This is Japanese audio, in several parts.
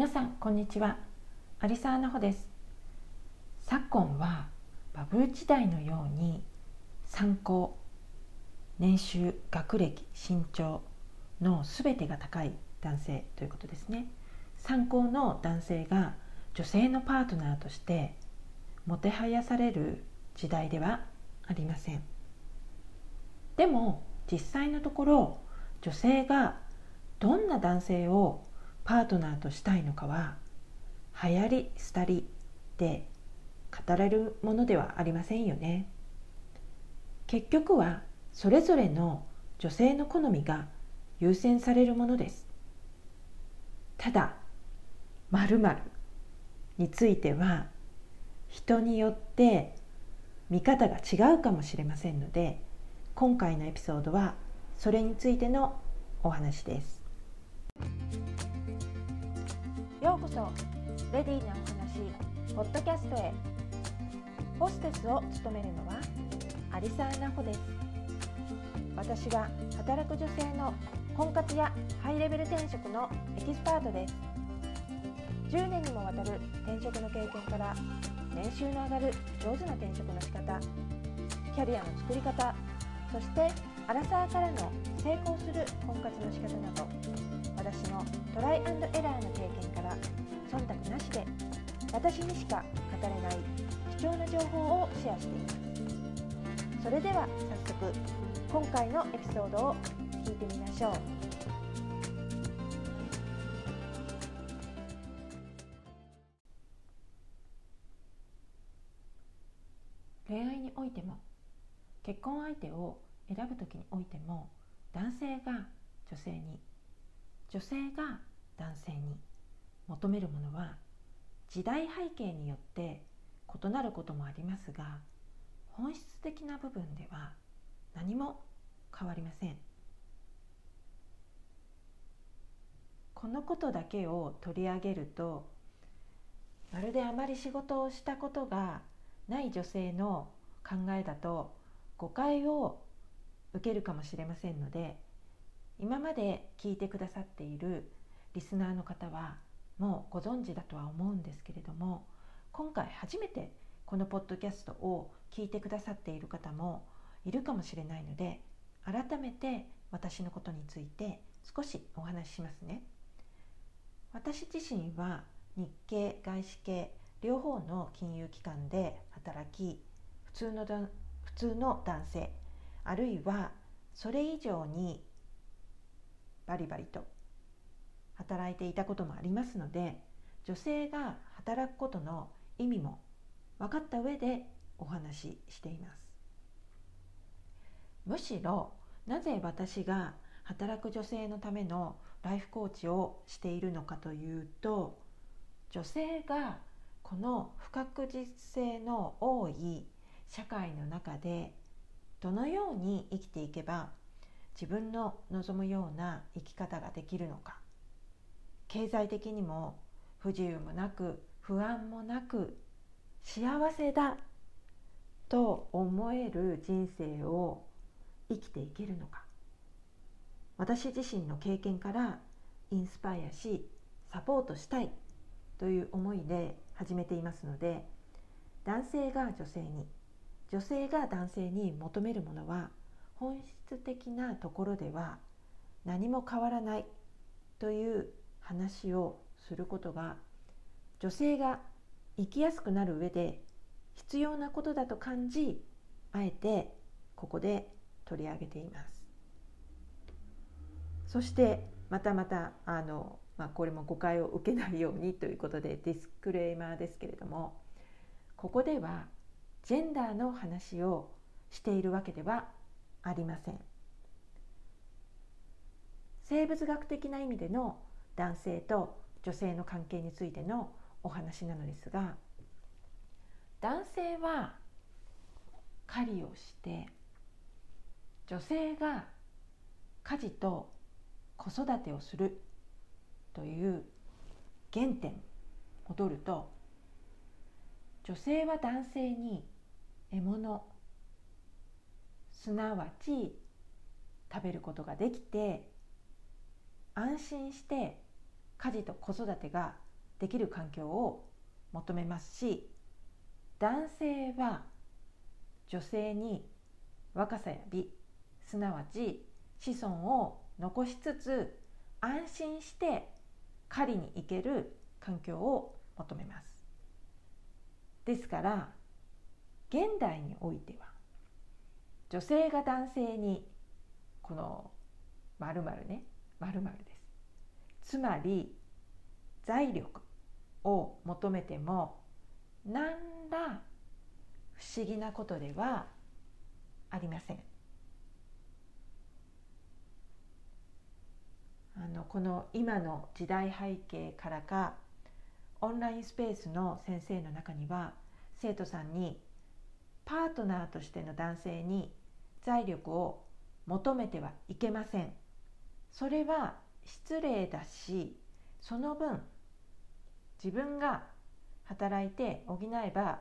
皆さんこんにちは。有沢奈穂です。昨今はバブル時代のように参考年収学歴身長の全てが高い男性ということですね。参考の男性が女性のパートナーとしてもてはやされる時代ではありません。でも実際のところ女性がどんな男性をパートナーとしたいのかは流行り廃りで語れるものではありませんよね。結局はそれぞれの女性の好みが優先されるものです。ただ〇〇については人によって見方が違うかもしれませんので今回のエピソードはそれについてのお話です。ようこそレディーなお話ポッドキャストへホステスを務めるのはアリサーナホです私は働く女性の婚活やハイレベル転職のエキスパートです。10年にもわたる転職の経験から年収の上がる上手な転職の仕方。キャリアの作り方そしてアラサーからの成功する婚活の仕方など。私のトライアンドエラーの経験から忖度なしで私にしか語れない貴重な情報をシェアしています。それでは早速今回のエピソードを聞いてみましょう。恋愛においても結婚相手を選ぶ時においても男性が女性に女性が男性に求めるものは時代背景によって異なることもありますが本質的な部分では何も変わりません。このことだけを取り上げるとまるであまり仕事をしたことがない女性の考えだと誤解を受けるかもしれませんので今まで聞いてくださっているリスナーの方はもうご存知だとは思うんですけれども今回初めてこのポッドキャストを聞いてくださっている方もいるかもしれないので改めて私のことについて少しお話ししますね。私自身は日系外資系両方の金融機関で働き普通の普通の男性あるいはそれ以上にバリバリと働いていたこともありますので女性が働くことの意味も分かった上でお話ししています。むしろなぜ私が働く女性のためのライフコーチをしているのかというと女性がこの不確実性の多い社会の中でどのように生きていけば自分の望むような生き方ができるのか。経済的にも不自由もなく不安もなく幸せだと思える人生を生きていけるのか。私自身の経験からインスパイアしサポートしたいという思いで始めていますので男性が女性に女性が男性に求めるものは本質的なところでは何も変わらないという話をすることが女性が生きやすくなる上で必要なことだと感じあえてここで取り上げています。そしてまたまたあの、まあ、これも誤解を受けないようにということでディスクレーマーですけれどもここではジェンダーの話をしているわけではありません。生物学的な意味での男性と女性の関係についてのお話なのですが男性は狩りをして女性が家事と子育てをするという原点戻ると女性は男性に獲物すなわち食べることができて安心して家事と子育てができる環境を求めますし男性は女性に若さや美すなわち子孫を残しつつ安心して狩りに行ける環境を求めます。ですから現代においては女性が男性にこの〇〇ね。〇〇です。つまり財力を求めても何ら不思議なことではありません。あのこの今の時代背景からかオンラインスペースの先生の中には生徒さんにパートナーとしての男性に財力を求めてはいけません。それは失礼だしその分自分が働いて補えば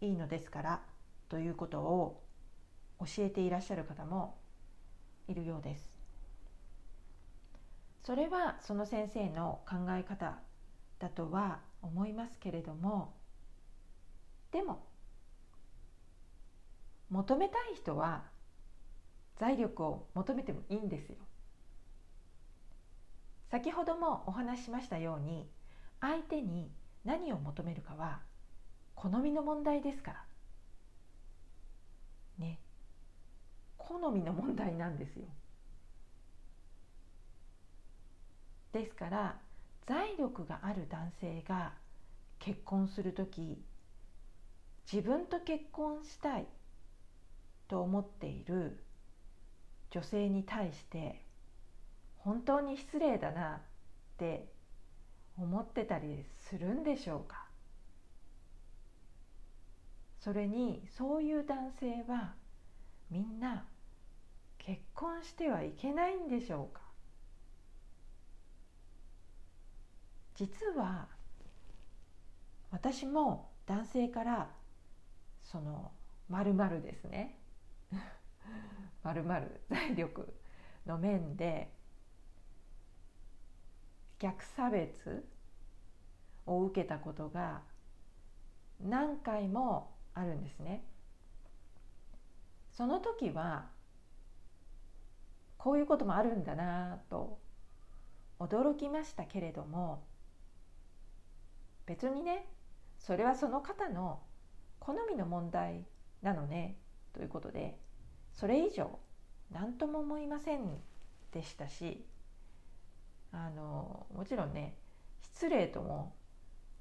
いいのですからということを教えていらっしゃる方もいるようです。それはその先生の考え方だとは思いますけれどもでも求めたい人は財力を求めてもいいんですよ。先ほどもお話ししましたように相手に何を求めるかは好みの問題ですから。ね。好みの問題なんですよ。ですから財力がある男性が結婚する時自分と結婚したいと思っている女性に対して本当に失礼だなって思ってたりするんでしょうか？それにそういう男性はみんな結婚してはいけないんでしょうか？実は私も男性からそのまるですね。まるまる財力の面で逆差別を受けたことが何回もあるんですね。その時はこういうこともあるんだなと驚きましたけれども別にねそれはその方の好みの問題なのねということでそれ以上何とも思いませんでしたしあのもちろんね失礼とも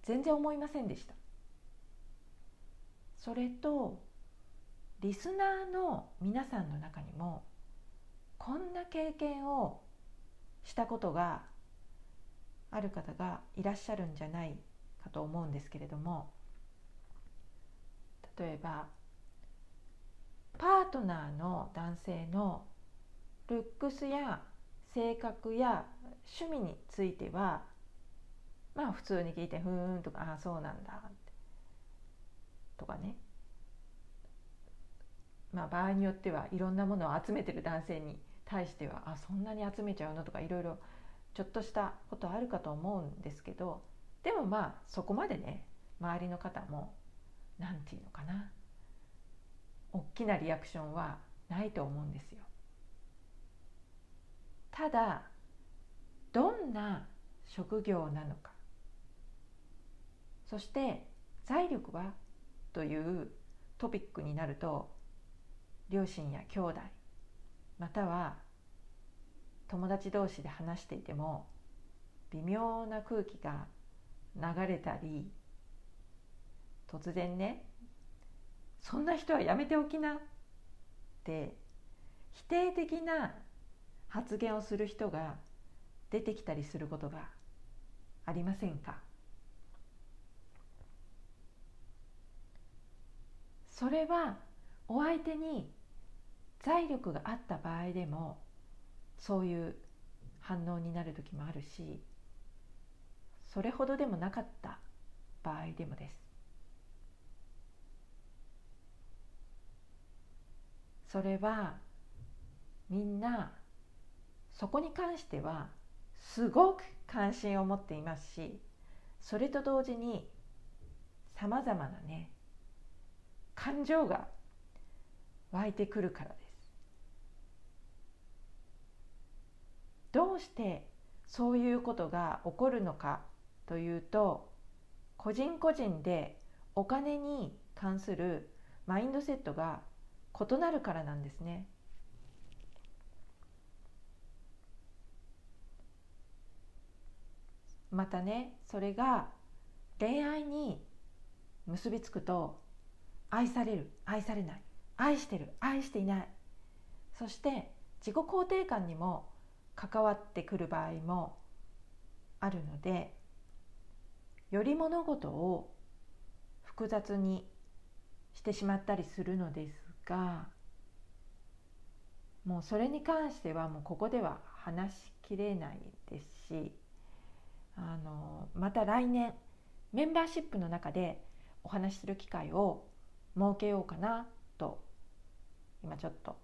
全然思いませんでした。それとリスナーの皆さんの中にもこんな経験をしたことがある方がいらっしゃるんじゃないかと思うんですけれども例えばパートナーの男性のルックスや性格や趣味についてはまあ普通に聞いて「ふーん」とか「ああそうなんだ」とかね。まあ場合によってはいろんなものを集めてる男性に対しては「あそんなに集めちゃうの?」とかいろいろちょっとしたことあるかと思うんですけど。でもまあそこまでね周りの方も何て言うのかな。大きなリアクションはないと思うんですよ。ただどんな職業なのかそして財力はというトピックになると両親や兄弟または友達同士で話していても微妙な空気が流れたり突然ねそんな人はやめておきなって否定的な発言をする人が出てきたりすることがありませんか？それはお相手に財力があった場合でもそういう反応になる時もあるしそれほどでもなかった場合でもです。それはみんなそこに関してはすごく関心を持っていますしそれと同時にさまざまなね感情が湧いてくるからです。どうしてそういうことが起こるのかというと個人個人でお金に関するマインドセットが異なるからなんですね。またねそれが恋愛に結びつくと愛される愛されない愛してる愛していないそして自己肯定感にも関わってくる場合もあるのでより物事を複雑にしてしまったりするのですがもうそれに関してはもうここでは話しきれないですしあのまた来年メンバーシップの中でお話しする機会を設けようかなと今ちょっと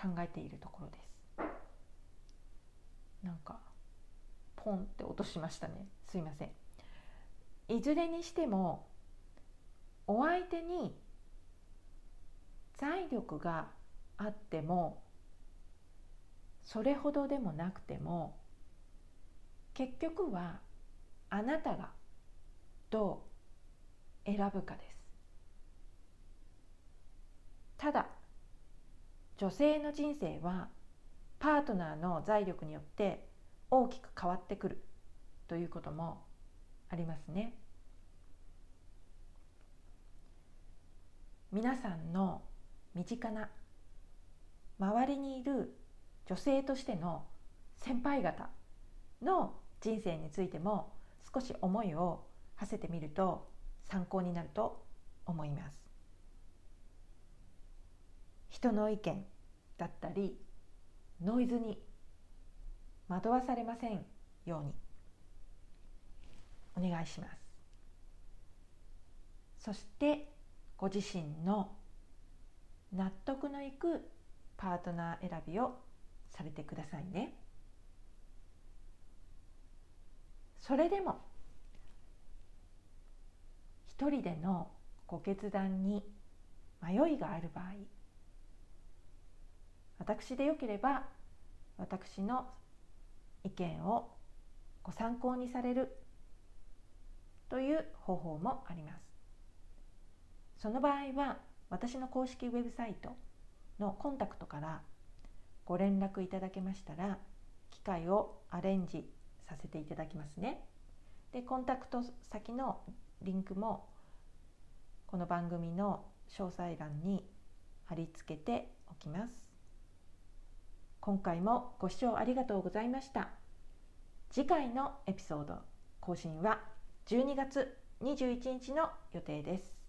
考えているところです。なんかポンって落としましたね。すいません。いずれにしてもお相手に財力があってもそれほどでもなくても結局はあなたがどう選ぶかです。ただ女性の人生はパートナーの財力によって大きく変わってくるということもありますね。皆さんの身近な周りにいる女性としての先輩方の人生についても少し思いを馳せてみると参考になると思います。人の意見だったりノイズに惑わされませんようにお願いします。そしてご自身の納得のいくパートナー選びをされてくださいね。それでも一人でのご決断に迷いがある場合私でよければ私の意見をご参考にされるという方法もありますその場合は私の公式ウェブサイトのコンタクトからご連絡いただけましたら機会をアレンジさせていただきますね。でコンタクト先のリンクもこの番組の詳細欄に貼り付けておきます。今回もご視聴ありがとうございました。次回のエピソード更新は12月21日の予定です。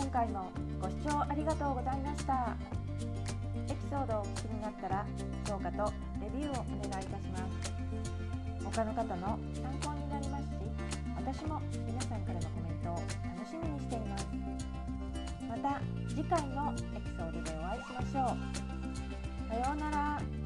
今回もご視聴ありがとうございました。エピソードをお聞きになったら評価とレビューをお願いいたします。他の方の参考になりますし私も皆さんからのコメントを楽しみにしています。また次回のエピソードでお会いしましょう。さようなら。